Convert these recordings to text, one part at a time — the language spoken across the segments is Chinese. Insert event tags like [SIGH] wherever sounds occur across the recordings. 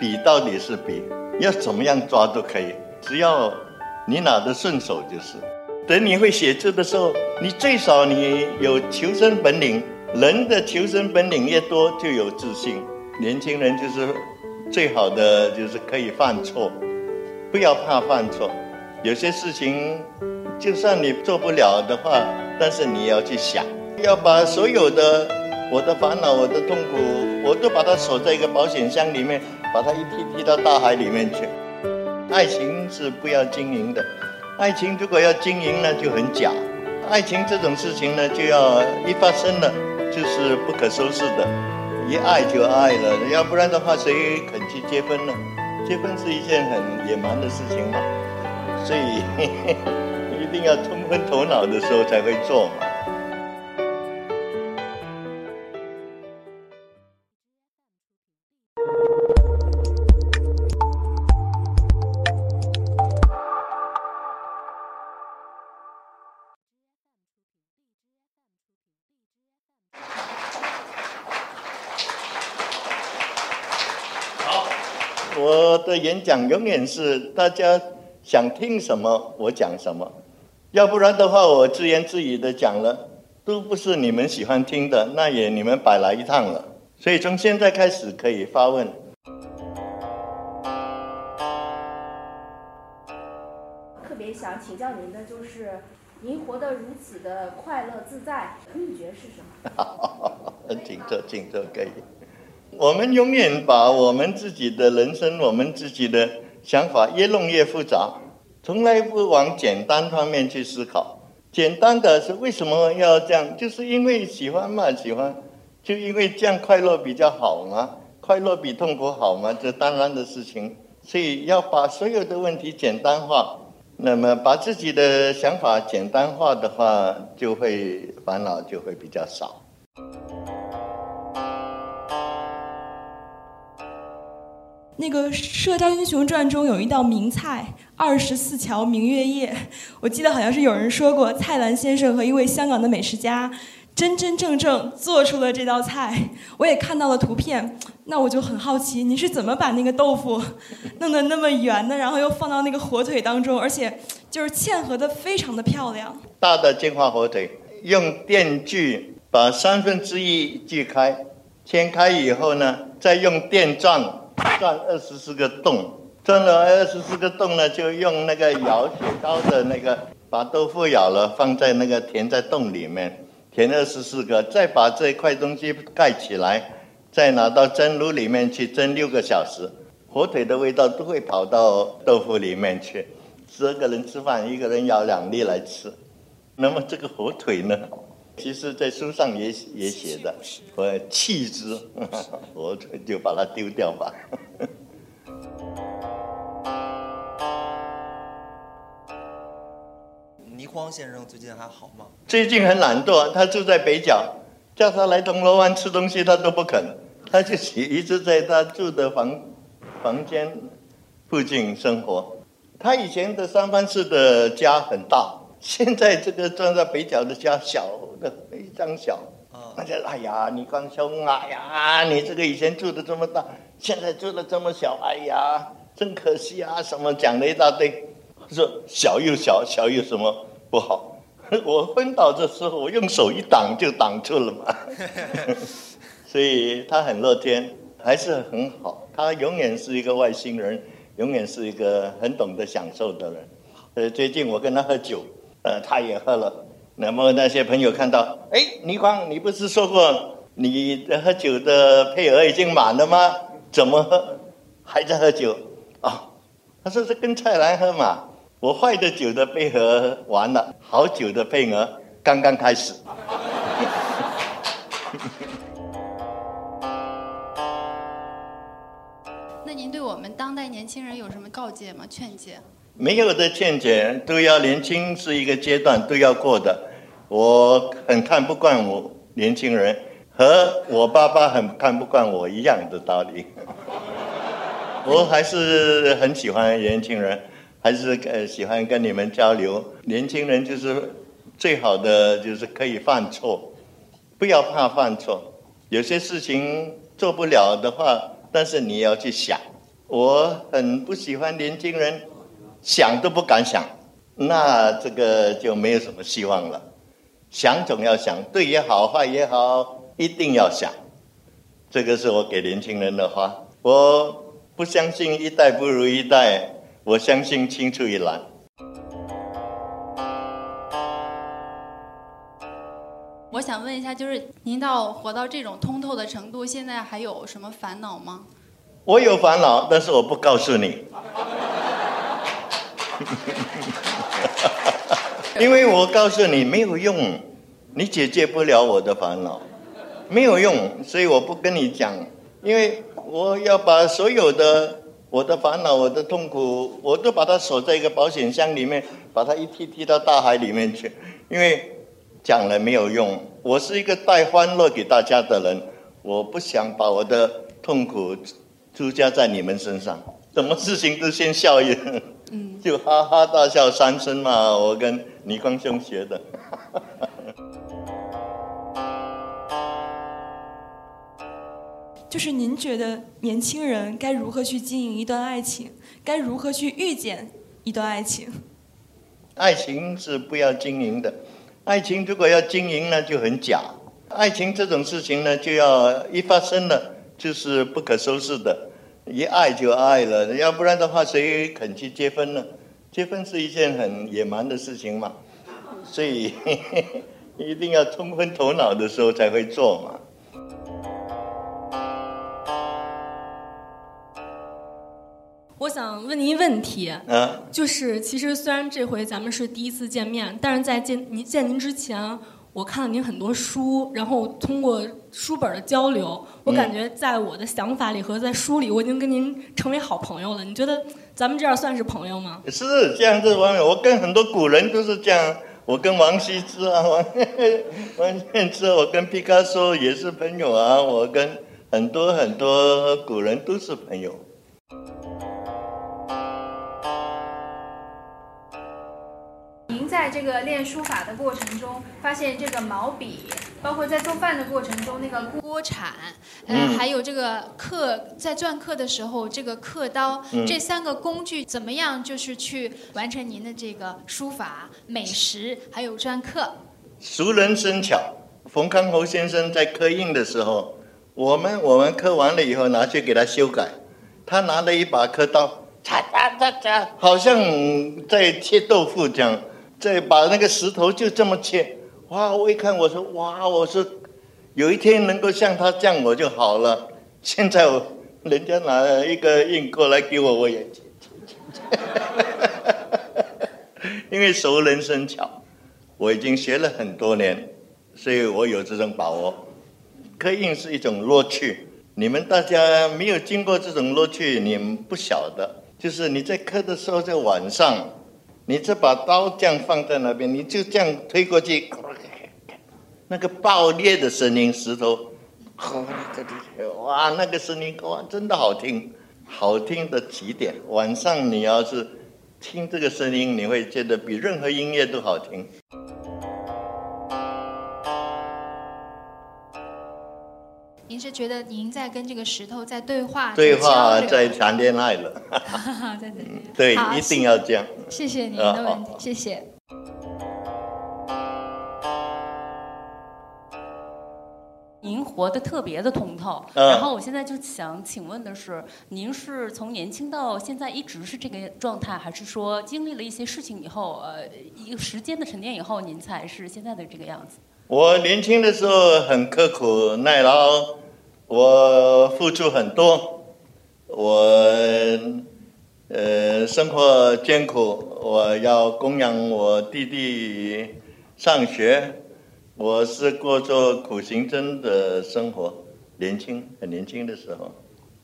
笔到底是笔，要怎么样抓都可以，只要你拿得顺手就是。等你会写字的时候，你最少你有求生本领。人的求生本领越多，就有自信。年轻人就是最好的，就是可以犯错，不要怕犯错。有些事情，就算你做不了的话，但是你要去想，要把所有的我的烦恼、我的痛苦，我都把它锁在一个保险箱里面，把它一踢踢到大海里面去。爱情是不要经营的，爱情如果要经营呢，就很假。爱情这种事情呢，就要一发生了。就是不可收拾的，一爱就爱了，要不然的话，谁肯去结婚呢？结婚是一件很野蛮的事情嘛，所以 [LAUGHS] 一定要冲昏头脑的时候才会做嘛。我的演讲永远是大家想听什么我讲什么，要不然的话我自言自语的讲了，都不是你们喜欢听的，那也你们白来一趟了。所以从现在开始可以发问。特别想请教您的就是，您活得如此的快乐自在，秘诀是什么？[LAUGHS] 请坐，请坐，可以。我们永远把我们自己的人生、我们自己的想法越弄越复杂，从来不往简单方面去思考。简单的是为什么要这样？就是因为喜欢嘛，喜欢，就因为这样快乐比较好嘛，快乐比痛苦好嘛，这当然的事情。所以要把所有的问题简单化，那么把自己的想法简单化的话，就会烦恼就会比较少。那个《射雕英雄传》中有一道名菜——二十四桥明月夜，我记得好像是有人说过，蔡澜先生和一位香港的美食家真真正正做出了这道菜。我也看到了图片，那我就很好奇，你是怎么把那个豆腐弄得那么圆的，然后又放到那个火腿当中，而且就是嵌合的非常的漂亮。大的金华火腿，用电锯把三分之一锯开，切开以后呢，再用电钻。钻二十四个洞，钻了二十四个洞呢，就用那个舀雪糕的那个，把豆腐舀了，放在那个填在洞里面，填二十四个，再把这块东西盖起来，再拿到蒸炉里面去蒸六个小时，火腿的味道都会跑到豆腐里面去。十二个人吃饭，一个人舀两粒来吃，那么这个火腿呢？其实，在书上也也写的，我弃之，我就把它丢掉吧。[LAUGHS] 倪匡先生最近还好吗？最近很懒惰，他住在北角，叫他来铜锣湾吃东西，他都不肯，他就一直在他住的房房间附近生活。他以前的三藩市的家很大。现在这个装在北角的家小的非常小，大家哎呀，你刚兄，哎呀，你这个以前住的这么大，现在住的这么小，哎呀，真可惜啊！什么讲了一大堆，说小又小，小有什么不好？我昏倒的时候，我用手一挡就挡住了嘛。[LAUGHS] 所以他很乐天，还是很好。他永远是一个外星人，永远是一个很懂得享受的人。呃，最近我跟他喝酒。呃，他也喝了。那么那些朋友看到，哎，倪匡，你不是说过你的喝酒的配额已经满了吗？怎么喝还在喝酒？啊，他说是跟蔡澜喝嘛。我坏的酒的配额完了，好酒的配额刚刚开始。[LAUGHS] 那您对我们当代年轻人有什么告诫吗？劝诫？没有的见解，都要年轻是一个阶段，都要过的。我很看不惯我年轻人，和我爸爸很看不惯我一样的道理。[LAUGHS] 我还是很喜欢年轻人，还是呃喜欢跟你们交流。年轻人就是最好的，就是可以犯错，不要怕犯错。有些事情做不了的话，但是你要去想。我很不喜欢年轻人想都不敢想，那这个就没有什么希望了。想总要想，对也好，坏也好，一定要想。这个是我给年轻人的话。我不相信一代不如一代，我相信青出于蓝。我想问一下，就是您到活到这种通透的程度，现在还有什么烦恼吗？我有烦恼，但是我不告诉你，[LAUGHS] 因为我告诉你没有用，你解决不了我的烦恼，没有用，所以我不跟你讲，因为我要把所有的我的烦恼、我的痛苦，我都把它锁在一个保险箱里面，把它一踢踢到大海里面去，因为讲了没有用。我是一个带欢乐给大家的人，我不想把我的痛苦。出家在你们身上，什么事情都先笑一，嗯，就哈哈大笑三声嘛。我跟倪匡兄学的。就是您觉得年轻人该如何去经营一段爱情？该如何去遇见一段爱情？爱情是不要经营的，爱情如果要经营呢，就很假。爱情这种事情呢，就要一发生了就是不可收拾的。一爱就爱了，要不然的话，谁肯去结婚呢？结婚是一件很野蛮的事情嘛，所以 [LAUGHS] 一定要冲昏头脑的时候才会做嘛。我想问您一问题，啊，就是其实虽然这回咱们是第一次见面，但是在见您见您之前。我看了您很多书，然后通过书本的交流，我感觉在我的想法里和在书里，我已经跟您成为好朋友了。你觉得咱们这样算是朋友吗？是这样子，朋友，我跟很多古人都是这样。我跟王羲之啊，王 [LAUGHS] 王献之，我跟毕加索也是朋友啊。我跟很多很多古人都是朋友。在这个练书法的过程中，发现这个毛笔，包括在做饭的过程中，那个锅铲，嗯，还有这个刻在篆刻的时候，这个刻刀，这三个工具怎么样，就是去完成您的这个书法、美食还有篆刻。熟能生巧，冯康侯先生在刻印的时候，我们我们刻完了以后拿去给他修改，他拿了一把刻刀，嚓嚓嚓嚓，好像在切豆腐这样。再把那个石头就这么切，哇！我一看，我说哇，我说有一天能够像他这样我就好了。现在我人家拿一个印过来给我，我也切切切，[LAUGHS] 因为熟能生巧，我已经学了很多年，所以我有这种把握。刻印是一种乐趣，你们大家没有经过这种乐趣，你们不晓得。就是你在刻的时候，在晚上。你这把刀这样放在那边，你就这样推过去，那个爆裂的声音，石头，哇，那个声音哇，真的好听，好听的极点。晚上你要是听这个声音，你会觉得比任何音乐都好听。您是觉得您在跟这个石头在对话？对话，在谈恋爱了。[LAUGHS] 对，一定要这样。谢谢您的问题，谢谢。您活得特别的通透，然后我现在就想请问的是，您是从年轻到现在一直是这个状态，还是说经历了一些事情以后，呃，一个时间的沉淀以后，您才是现在的这个样子？我年轻的时候很刻苦耐劳。我付出很多，我呃生活艰苦，我要供养我弟弟上学，我是过着苦行僧的生活。年轻很年轻的时候，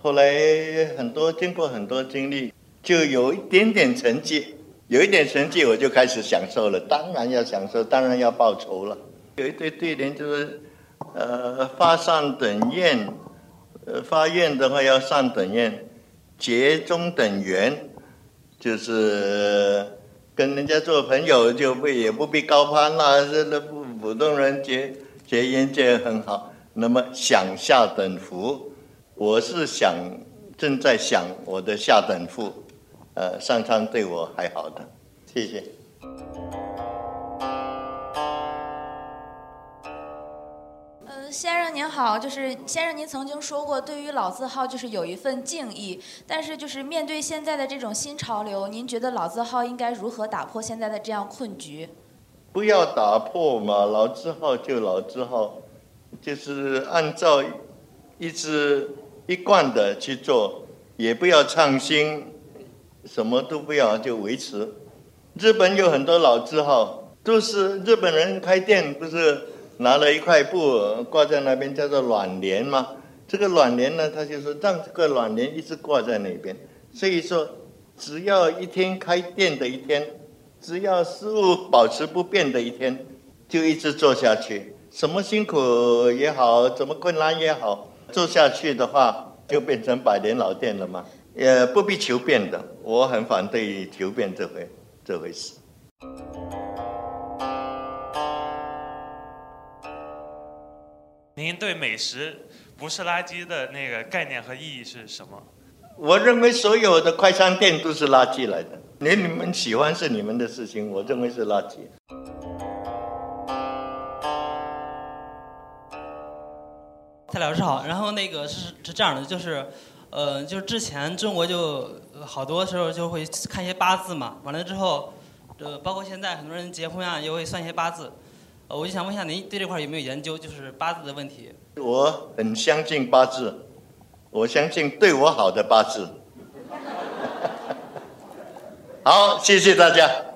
后来很多经过很多经历，就有一点点成绩，有一点成绩我就开始享受了。当然要享受，当然要报仇了。有一对对联就是。呃，发上等宴，呃，发愿的话要上等宴，结中等缘，就是跟人家做朋友就不也不必高攀啦，这这普普通人结结缘结很好。那么享下等福，我是想正在想我的下等福，呃，上苍对我还好的，谢谢。先生您好，就是先生您曾经说过，对于老字号就是有一份敬意，但是就是面对现在的这种新潮流，您觉得老字号应该如何打破现在的这样困局？不要打破嘛，老字号就老字号，就是按照一直一贯的去做，也不要创新，什么都不要就维持。日本有很多老字号，都是日本人开店不是。拿了一块布挂在那边，叫做暖帘嘛。这个暖帘呢，他就说让这个暖帘一直挂在那边。所以说，只要一天开店的一天，只要事物保持不变的一天，就一直做下去。什么辛苦也好，怎么困难也好，做下去的话，就变成百年老店了嘛。也不必求变的，我很反对求变这回这回事。您对美食不是垃圾的那个概念和意义是什么？我认为所有的快餐店都是垃圾来的。连你们喜欢是你们的事情，我认为是垃圾。蔡老师好，然后那个是是这样的，就是，呃，就是之前中国就好多时候就会看一些八字嘛，完了之后，呃，包括现在很多人结婚啊，也会算一些八字。呃，我就想问一下，您对这块有没有研究，就是八字的问题？我很相信八字，我相信对我好的八字。[LAUGHS] 好，谢谢大家。